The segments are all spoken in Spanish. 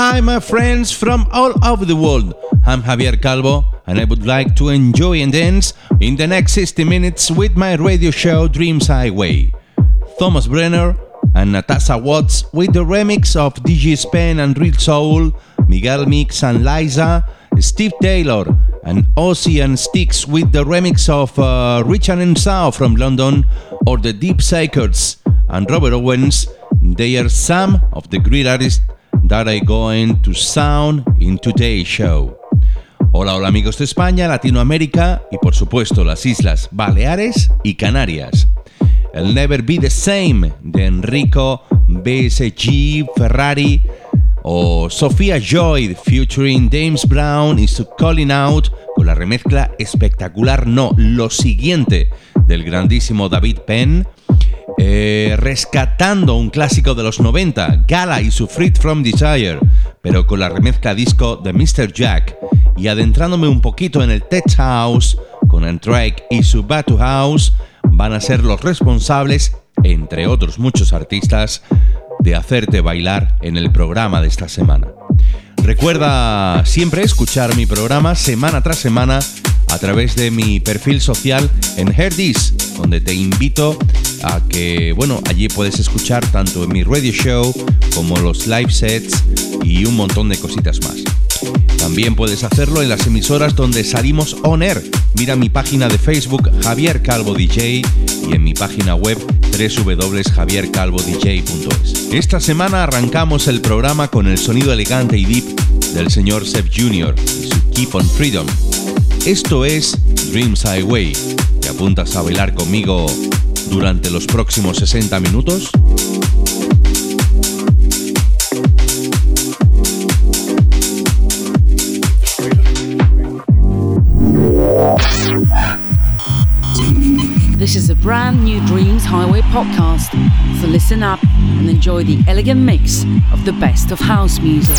Hi, my friends from all over the world. I'm Javier Calvo, and I would like to enjoy and dance in the next 60 minutes with my radio show Dreams Highway. Thomas Brenner and Natasha Watts with the remix of DJ Spen and Real Soul, Miguel Mix and Liza, Steve Taylor and and Sticks with the remix of uh, Richard and Sao from London, or the Deep Sakers and Robert Owens. They are some of the great artists that going to sound in today's show. Hola, hola amigos de España, Latinoamérica y por supuesto las Islas Baleares y Canarias. El Never Be the Same de Enrico BSG Ferrari o Sofía Joy featuring James Brown y su Calling Out con la remezcla espectacular, no, lo siguiente del grandísimo David Penn. Eh, rescatando un clásico de los 90, Gala y su Freed from Desire, pero con la remezcla disco de Mr. Jack, y adentrándome un poquito en el Tech House, con Drake y su Batu House, van a ser los responsables, entre otros muchos artistas, de hacerte bailar en el programa de esta semana. Recuerda siempre escuchar mi programa semana tras semana a través de mi perfil social en Herdis, donde te invito a que, bueno, allí puedes escuchar tanto mi radio show como los live sets y un montón de cositas más. También puedes hacerlo en las emisoras donde salimos on air. Mira mi página de Facebook Javier Calvo DJ y en mi página web www.javiercalvodj.es. Esta semana arrancamos el programa con el sonido elegante y deep del señor Seb Jr. y su Keep on Freedom. Esto es Dreams Highway. ¿Te apuntas a bailar conmigo durante los próximos 60 minutos? This is a brand new Dreams Highway podcast. So listen up and enjoy the elegant mix of the best of house music.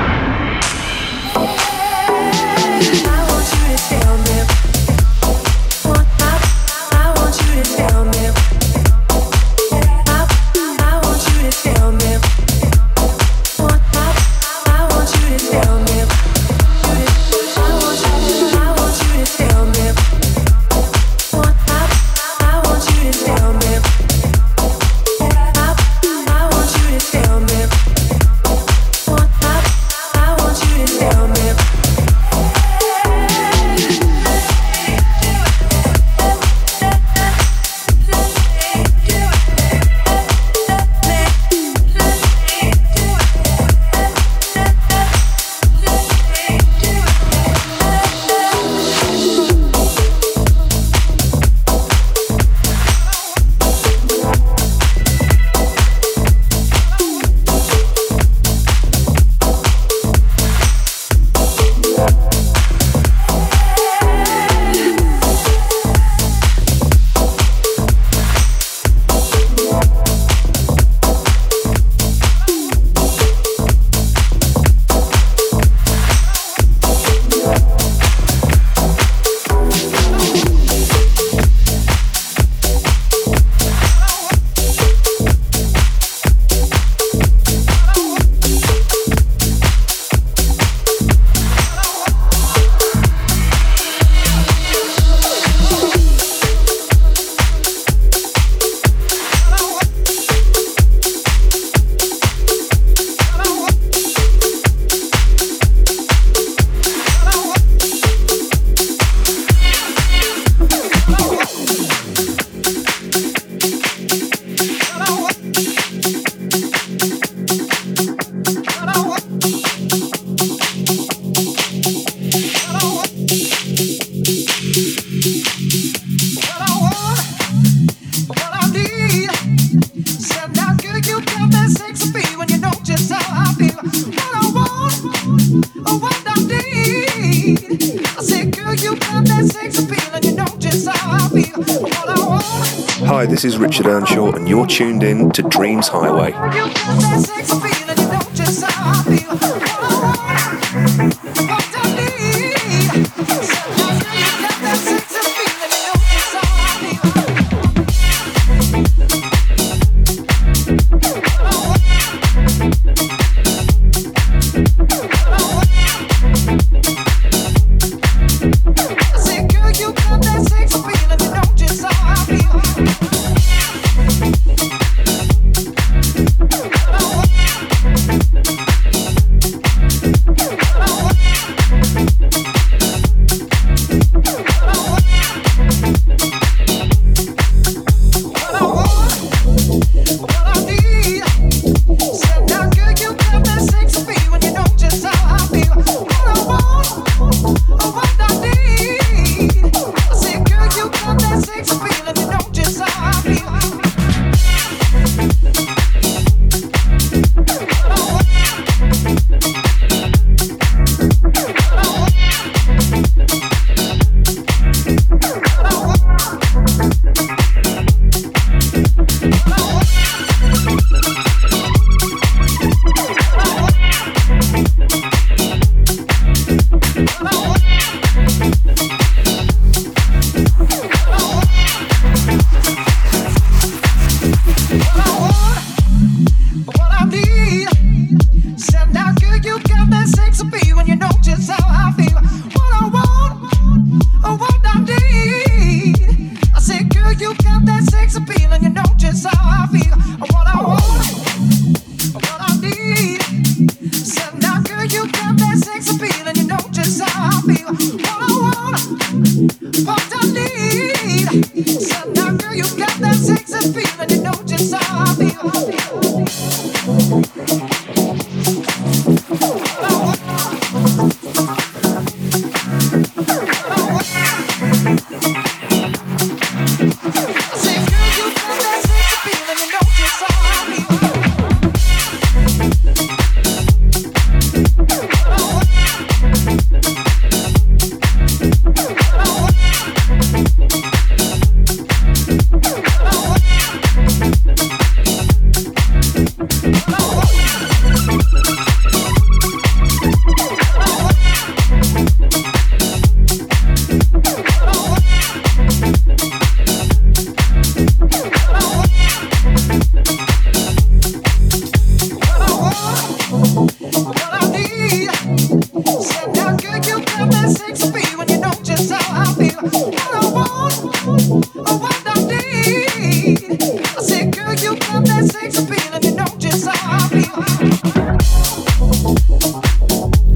Richard Earnshaw, and you're tuned in to Dreams Highway.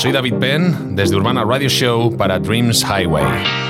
Soy David Penn desde Urbana Radio Show para Dreams Highway.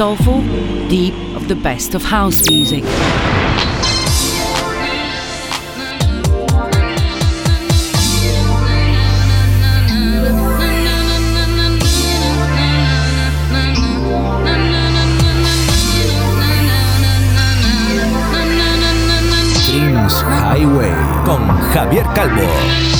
soulful, deep of the best of house music. Dreams Highway con Javier Calvo.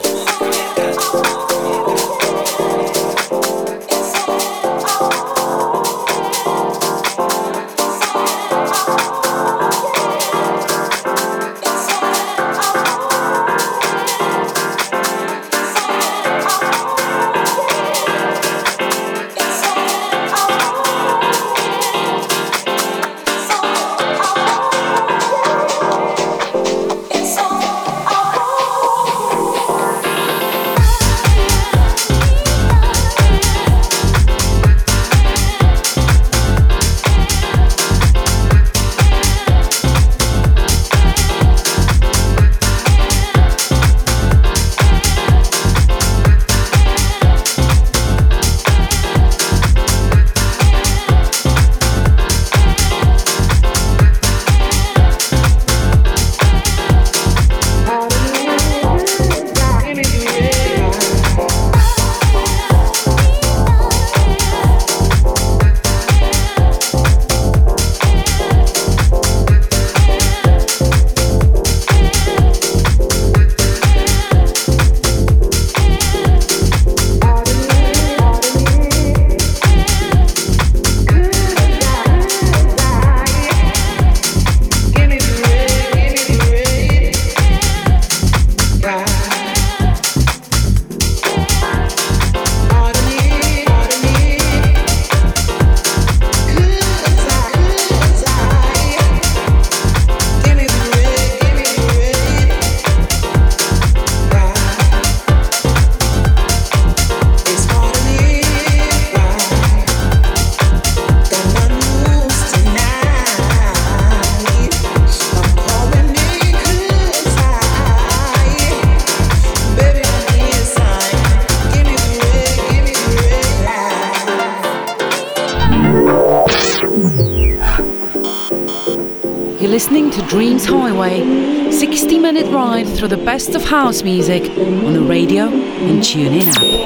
to Dreams Highway, 60 minute ride through the best of house music on the radio and TuneIn app.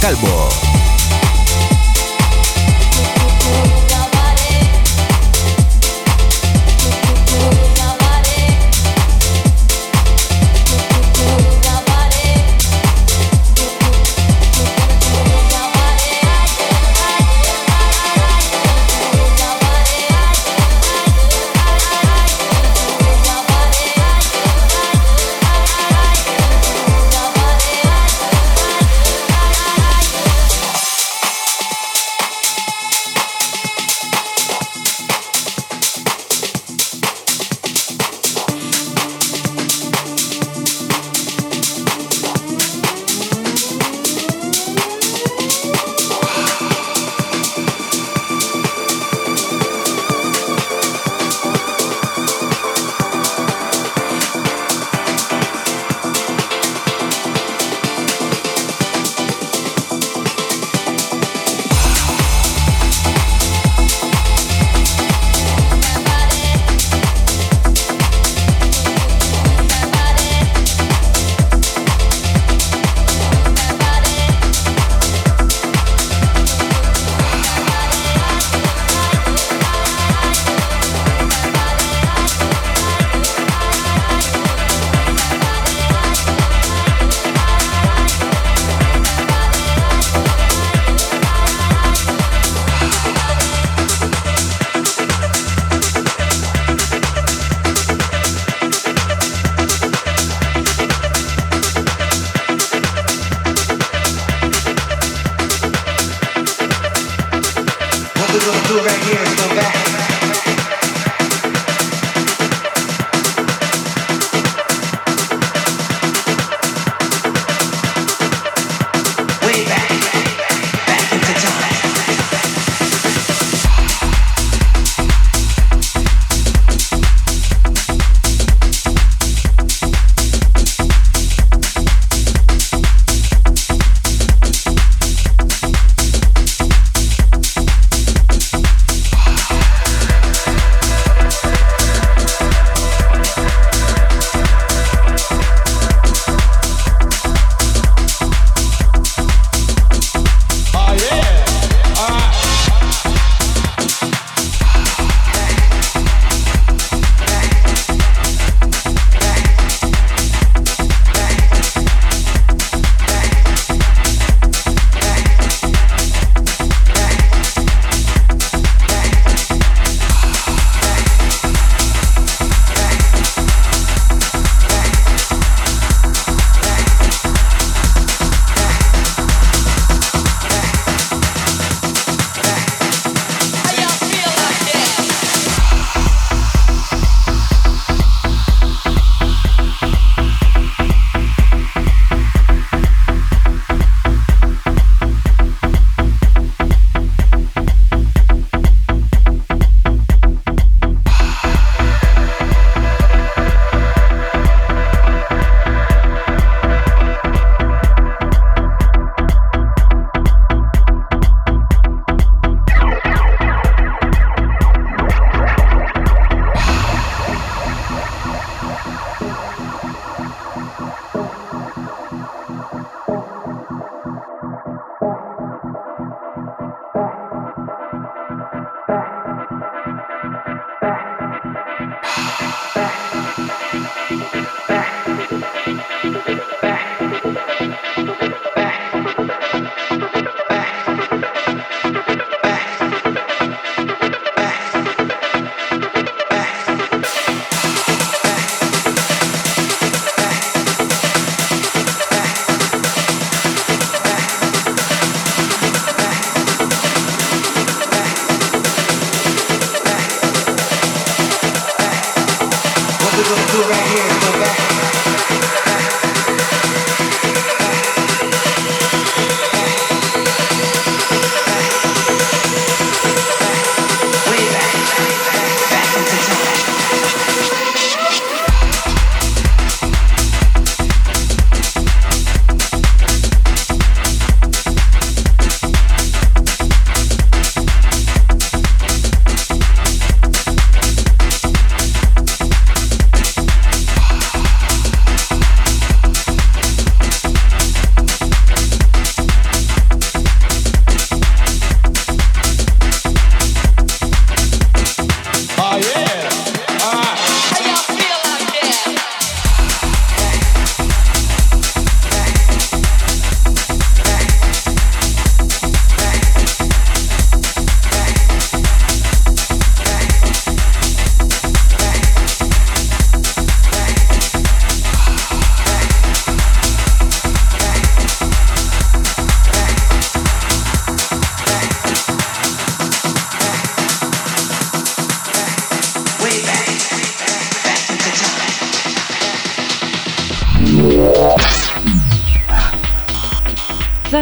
Calvo.